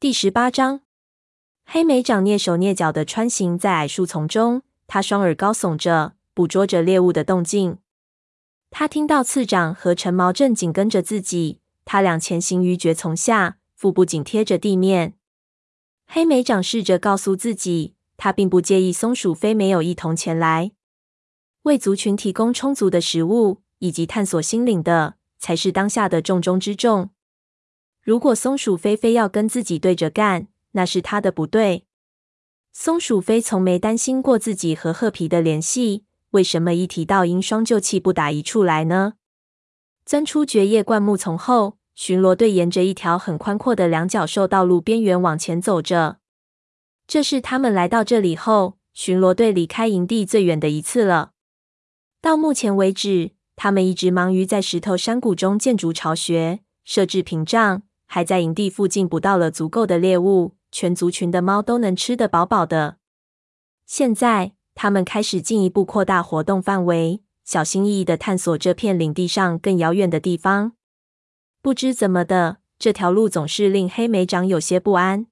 第十八章，黑莓长蹑手蹑脚地穿行在矮树丛中，他双耳高耸着，捕捉着猎物的动静。他听到次长和陈毛正紧跟着自己，他俩前行于蕨丛下，腹部紧贴着地面。黑莓长试着告诉自己，他并不介意松鼠飞没有一同前来。为族群提供充足的食物以及探索心灵的，才是当下的重中之重。如果松鼠飞非要跟自己对着干，那是他的不对。松鼠飞从没担心过自己和褐皮的联系，为什么一提到鹰双就气不打一处来呢？钻出蕨叶灌木丛后，巡逻队沿着一条很宽阔的两角兽道路边缘往前走着。这是他们来到这里后，巡逻队离开营地最远的一次了。到目前为止，他们一直忙于在石头山谷中建筑巢穴、设置屏障，还在营地附近捕到了足够的猎物，全族群的猫都能吃得饱饱的。现在，他们开始进一步扩大活动范围，小心翼翼地探索这片领地上更遥远的地方。不知怎么的，这条路总是令黑莓长有些不安。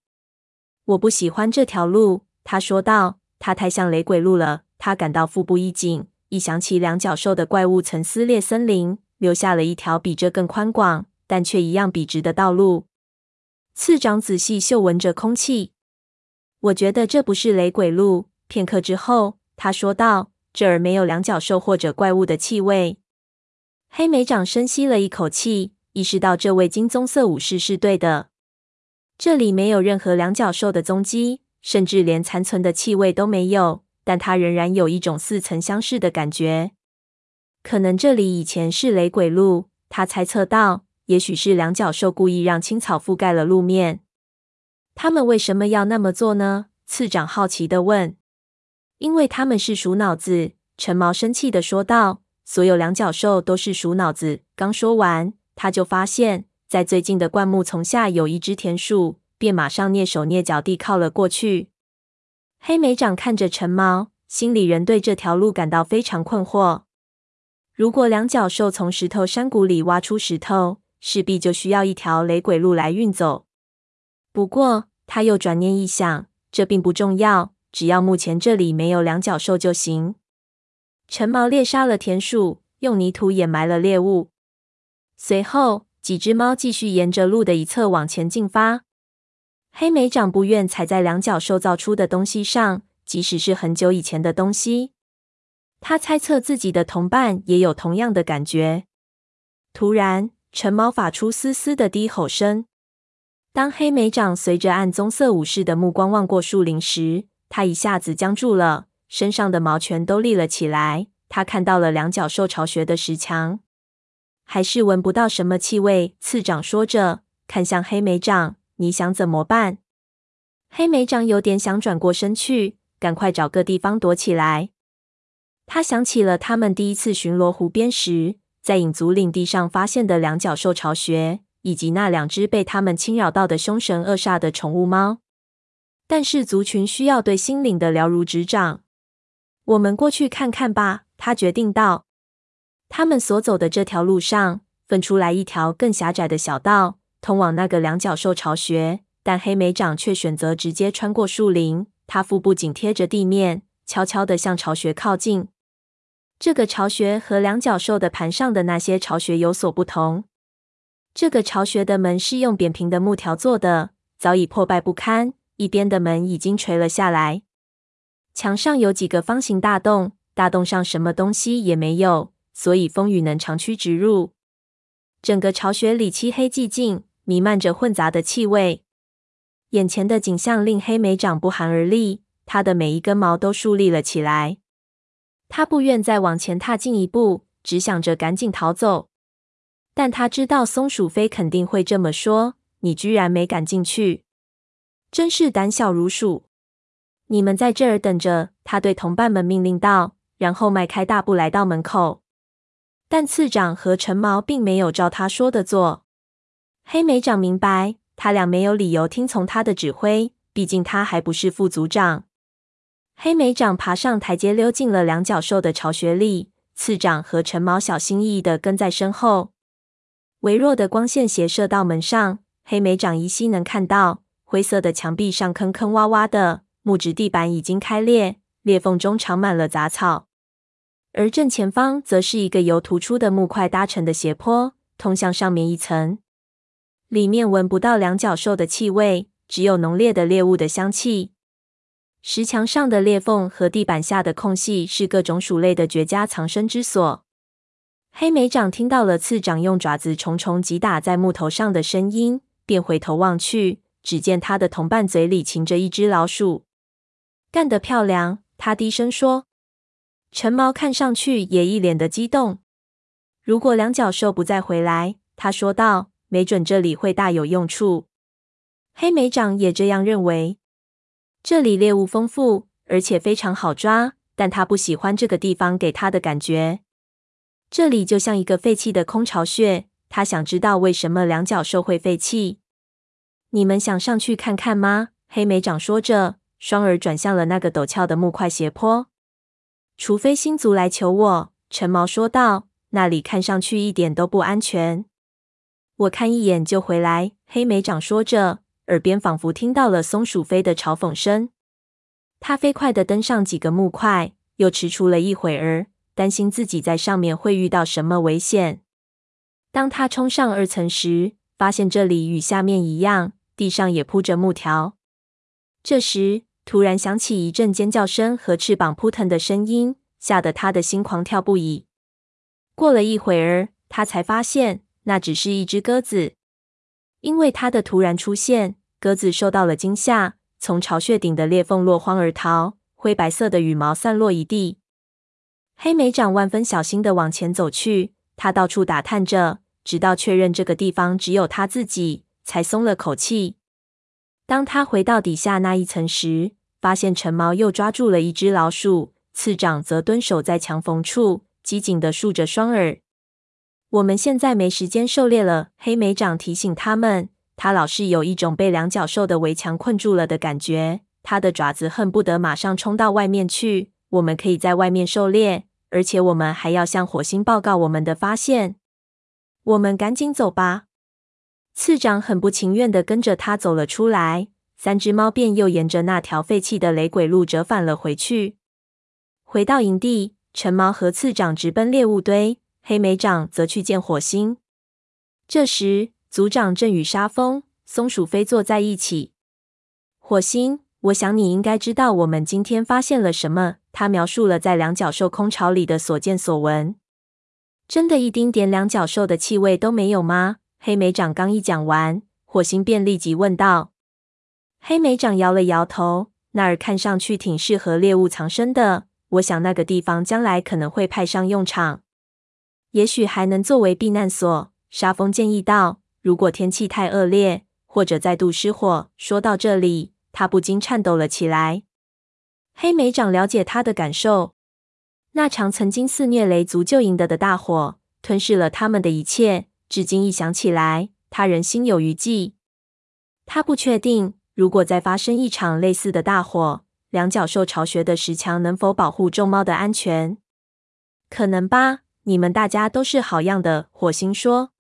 我不喜欢这条路，他说道。它太像雷鬼路了。他感到腹部一紧。一想起两脚兽的怪物曾撕裂森林，留下了一条比这更宽广，但却一样笔直的道路。次长仔细嗅闻着空气，我觉得这不是雷鬼路。片刻之后，他说道：“这儿没有两脚兽或者怪物的气味。”黑莓长深吸了一口气，意识到这位金棕色武士是对的。这里没有任何两脚兽的踪迹，甚至连残存的气味都没有。但他仍然有一种似曾相识的感觉，可能这里以前是雷鬼路。他猜测道：“也许是两脚兽故意让青草覆盖了路面。”他们为什么要那么做呢？次长好奇地问。“因为他们是鼠脑子。”陈毛生气地说道。“所有两脚兽都是鼠脑子。”刚说完，他就发现，在最近的灌木丛下有一只田鼠，便马上蹑手蹑脚地靠了过去。黑莓长看着陈毛，心里仍对这条路感到非常困惑。如果两脚兽从石头山谷里挖出石头，势必就需要一条雷鬼路来运走。不过，他又转念一想，这并不重要，只要目前这里没有两脚兽就行。陈毛猎杀了田鼠，用泥土掩埋了猎物。随后，几只猫继续沿着路的一侧往前进发。黑莓长不愿踩在两脚兽造出的东西上，即使是很久以前的东西。他猜测自己的同伴也有同样的感觉。突然，陈毛发出嘶嘶的低吼声。当黑莓长随着暗棕色武士的目光望过树林时，他一下子僵住了，身上的毛全都立了起来。他看到了两脚兽巢穴的石墙，还是闻不到什么气味。次长说着，看向黑莓长。你想怎么办？黑莓长有点想转过身去，赶快找个地方躲起来。他想起了他们第一次巡逻湖边时，在影族领地上发现的两脚兽巢穴，以及那两只被他们侵扰到的凶神恶煞的宠物猫。但是族群需要对心灵的了如指掌。我们过去看看吧，他决定道。他们所走的这条路上，分出来一条更狭窄的小道。通往那个两脚兽巢穴，但黑莓长却选择直接穿过树林。他腹部紧贴着地面，悄悄地向巢穴靠近。这个巢穴和两脚兽的盘上的那些巢穴有所不同。这个巢穴的门是用扁平的木条做的，早已破败不堪，一边的门已经垂了下来。墙上有几个方形大洞，大洞上什么东西也没有，所以风雨能长驱直入。整个巢穴里漆黑寂静。弥漫着混杂的气味，眼前的景象令黑莓长不寒而栗，他的每一根毛都竖立了起来。他不愿再往前踏进一步，只想着赶紧逃走。但他知道松鼠飞肯定会这么说：“你居然没敢进去，真是胆小如鼠！”你们在这儿等着，他对同伴们命令道，然后迈开大步来到门口。但次长和陈毛并没有照他说的做。黑莓长明白，他俩没有理由听从他的指挥，毕竟他还不是副组长。黑莓长爬上台阶，溜进了两脚兽的巢穴里。次长和陈毛小心翼翼地跟在身后。微弱的光线斜射到门上，黑莓长依稀能看到灰色的墙壁上坑坑洼洼的，木质地板已经开裂，裂缝中长满了杂草。而正前方则是一个由突出的木块搭成的斜坡，通向上面一层。里面闻不到两脚兽的气味，只有浓烈的猎物的香气。石墙上的裂缝和地板下的空隙是各种鼠类的绝佳藏身之所。黑莓长听到了刺掌用爪子重重击打在木头上的声音，便回头望去，只见他的同伴嘴里噙着一只老鼠。干得漂亮！他低声说。陈毛看上去也一脸的激动。如果两脚兽不再回来，他说道，没准这里会大有用处。黑莓长也这样认为。这里猎物丰富，而且非常好抓，但他不喜欢这个地方给他的感觉。这里就像一个废弃的空巢穴。他想知道为什么两脚兽会废弃。你们想上去看看吗？黑莓长说着，双耳转向了那个陡峭的木块斜坡。除非星族来求我，陈毛说道，那里看上去一点都不安全。我看一眼就回来。黑莓长说着。耳边仿佛听到了松鼠飞的嘲讽声。他飞快地登上几个木块，又踟蹰了一会儿，担心自己在上面会遇到什么危险。当他冲上二层时，发现这里与下面一样，地上也铺着木条。这时，突然响起一阵尖叫声和翅膀扑腾的声音，吓得他的心狂跳不已。过了一会儿，他才发现那只是一只鸽子。因为他的突然出现，鸽子受到了惊吓，从巢穴顶的裂缝落荒而逃，灰白色的羽毛散落一地。黑莓长万分小心地往前走去，他到处打探着，直到确认这个地方只有他自己，才松了口气。当他回到底下那一层时，发现陈毛又抓住了一只老鼠，次长则蹲守在墙缝处，机警地竖着双耳。我们现在没时间狩猎了，黑莓长提醒他们。他老是有一种被两脚兽的围墙困住了的感觉，他的爪子恨不得马上冲到外面去。我们可以在外面狩猎，而且我们还要向火星报告我们的发现。我们赶紧走吧。次长很不情愿的跟着他走了出来，三只猫便又沿着那条废弃的雷轨路折返了回去。回到营地，陈毛和次长直奔猎物堆。黑莓长则去见火星。这时，族长正与沙蜂、松鼠飞坐在一起。火星，我想你应该知道我们今天发现了什么。他描述了在两脚兽空巢里的所见所闻。真的一丁点两脚兽的气味都没有吗？黑莓长刚一讲完，火星便立即问道。黑莓长摇了摇头，那儿看上去挺适合猎物藏身的。我想那个地方将来可能会派上用场。也许还能作为避难所，沙蜂建议道。如果天气太恶劣，或者再度失火。说到这里，他不禁颤抖了起来。黑莓长了解他的感受。那场曾经肆虐雷族旧营的的大火，吞噬了他们的一切。至今一想起来，他仍心有余悸。他不确定，如果再发生一场类似的大火，两脚兽巢穴的石墙能否保护众猫的安全？可能吧。你们大家都是好样的，火星说。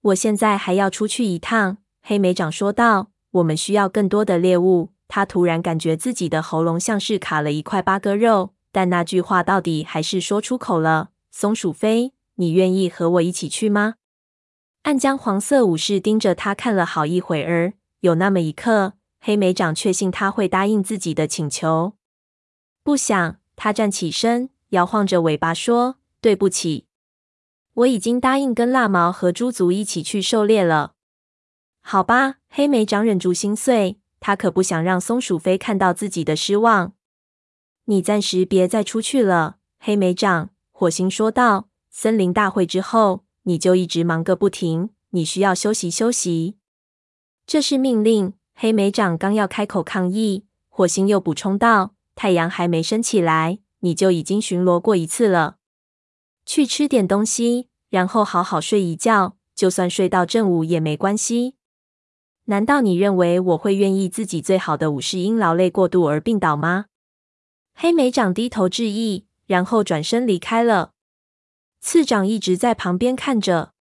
我现在还要出去一趟，黑莓长说道。我们需要更多的猎物。他突然感觉自己的喉咙像是卡了一块八哥肉，但那句话到底还是说出口了。松鼠飞，你愿意和我一起去吗？暗浆黄色武士盯着他看了好一会儿，有那么一刻，黑莓长确信他会答应自己的请求。不想，他站起身，摇晃着尾巴说。对不起，我已经答应跟蜡毛和猪族一起去狩猎了。好吧，黑莓长忍住心碎，他可不想让松鼠飞看到自己的失望。你暂时别再出去了，黑莓长。火星说道。森林大会之后，你就一直忙个不停，你需要休息休息。这是命令。黑莓长刚要开口抗议，火星又补充道：“太阳还没升起来，你就已经巡逻过一次了。”去吃点东西，然后好好睡一觉，就算睡到正午也没关系。难道你认为我会愿意自己最好的武士因劳累过度而病倒吗？黑莓长低头致意，然后转身离开了。次长一直在旁边看着。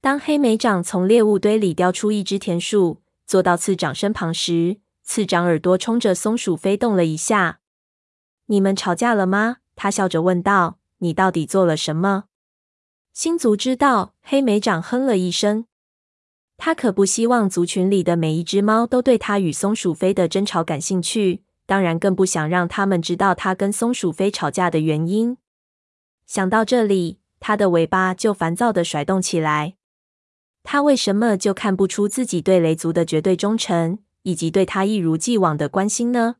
当黑莓长从猎物堆里叼出一只田鼠，坐到次长身旁时，次长耳朵冲着松鼠飞动了一下。“你们吵架了吗？”他笑着问道。“你到底做了什么？”星族知道，黑莓长哼了一声。他可不希望族群里的每一只猫都对他与松鼠飞的争吵感兴趣，当然更不想让他们知道他跟松鼠飞吵架的原因。想到这里，他的尾巴就烦躁地甩动起来。他为什么就看不出自己对雷族的绝对忠诚，以及对他一如既往的关心呢？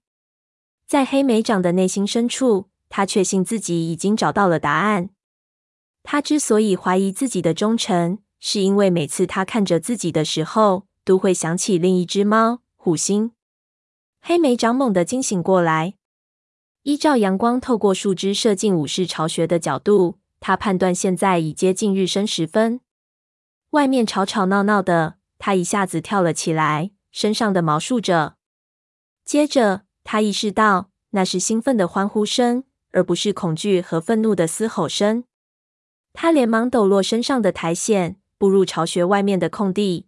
在黑莓长的内心深处，他确信自己已经找到了答案。他之所以怀疑自己的忠诚，是因为每次他看着自己的时候，都会想起另一只猫虎星。黑莓长猛地惊醒过来，依照阳光透过树枝射进武士巢穴的角度，他判断现在已接近日升时分。外面吵吵闹闹的，他一下子跳了起来，身上的毛竖着。接着，他意识到那是兴奋的欢呼声，而不是恐惧和愤怒的嘶吼声。他连忙抖落身上的苔藓。步入巢穴外面的空地，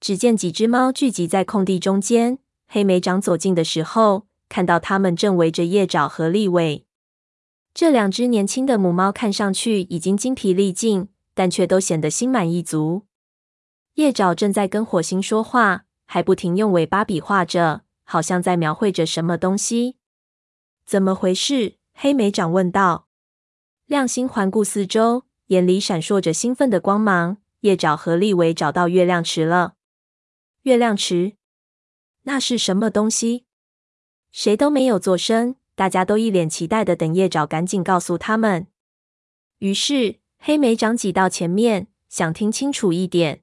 只见几只猫聚集在空地中间。黑莓长走近的时候，看到它们正围着叶爪和立尾。这两只年轻的母猫看上去已经精疲力尽，但却都显得心满意足。叶爪正在跟火星说话，还不停用尾巴比划着，好像在描绘着什么东西。怎么回事？黑莓长问道。亮星环顾四周。眼里闪烁着兴奋的光芒。叶爪和利维找到月亮池了。月亮池？那是什么东西？谁都没有作声，大家都一脸期待的等叶爪赶紧告诉他们。于是黑莓长挤到前面，想听清楚一点。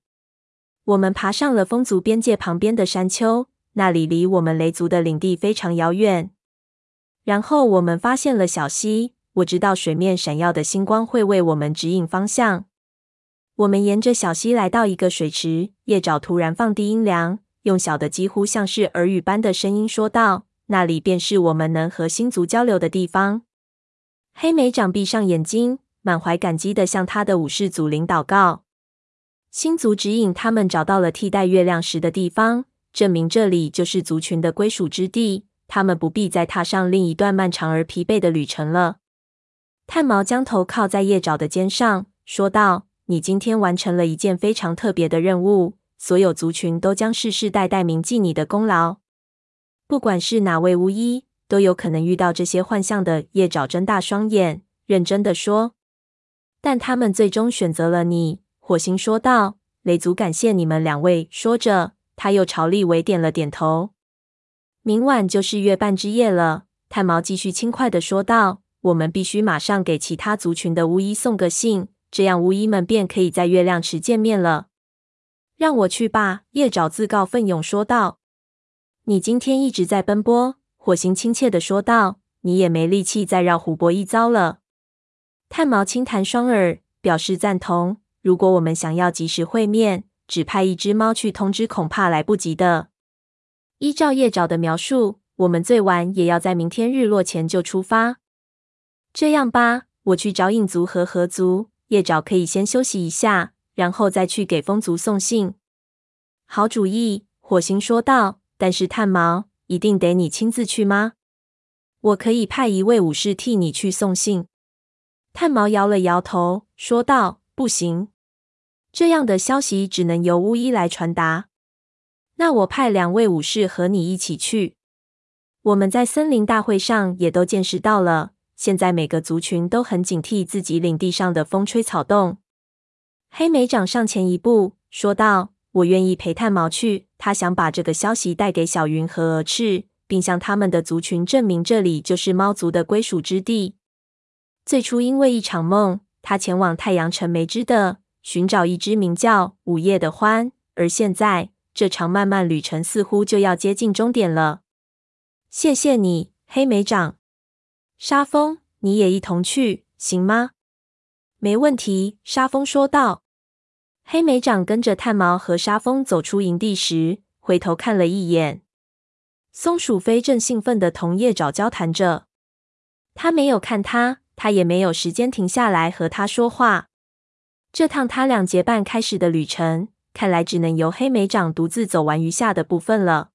我们爬上了风族边界旁边的山丘，那里离我们雷族的领地非常遥远。然后我们发现了小溪。我知道水面闪耀的星光会为我们指引方向。我们沿着小溪来到一个水池，叶爪突然放低音量，用小的几乎像是耳语般的声音说道：“那里便是我们能和星族交流的地方。”黑莓长闭上眼睛，满怀感激地向他的武士祖灵祷告。星族指引他们找到了替代月亮石的地方，证明这里就是族群的归属之地，他们不必再踏上另一段漫长而疲惫的旅程了。炭毛将头靠在叶爪的肩上，说道：“你今天完成了一件非常特别的任务，所有族群都将世世代代铭记你的功劳。不管是哪位巫医，都有可能遇到这些幻象的。”叶爪睁大双眼，认真的说：“但他们最终选择了你。”火星说道：“雷族感谢你们两位。”说着，他又朝利维点了点头。明晚就是月半之夜了，炭毛继续轻快的说道。我们必须马上给其他族群的巫医送个信，这样巫医们便可以在月亮池见面了。让我去吧，叶爪自告奋勇说道。你今天一直在奔波，火星亲切的说道。你也没力气再绕湖泊一遭了。炭毛轻弹双耳，表示赞同。如果我们想要及时会面，只派一只猫去通知，恐怕来不及的。依照叶爪的描述，我们最晚也要在明天日落前就出发。这样吧，我去找影族和河族，叶爪可以先休息一下，然后再去给风族送信。好主意，火星说道。但是炭毛，一定得你亲自去吗？我可以派一位武士替你去送信。炭毛摇了摇头，说道：“不行，这样的消息只能由巫医来传达。那我派两位武士和你一起去。我们在森林大会上也都见识到了。”现在每个族群都很警惕自己领地上的风吹草动。黑莓长上前一步，说道：“我愿意陪炭毛去。他想把这个消息带给小云和蛾翅，并向他们的族群证明这里就是猫族的归属之地。最初因为一场梦，他前往太阳城梅枝的，寻找一只名叫午夜的獾。而现在，这场漫漫旅程似乎就要接近终点了。谢谢你，黑莓长。”沙风，你也一同去，行吗？没问题，沙风说道。黑莓长跟着炭毛和沙风走出营地时，回头看了一眼。松鼠飞正兴奋地同叶爪交谈着，他没有看他，他也没有时间停下来和他说话。这趟他俩结伴开始的旅程，看来只能由黑莓长独自走完余下的部分了。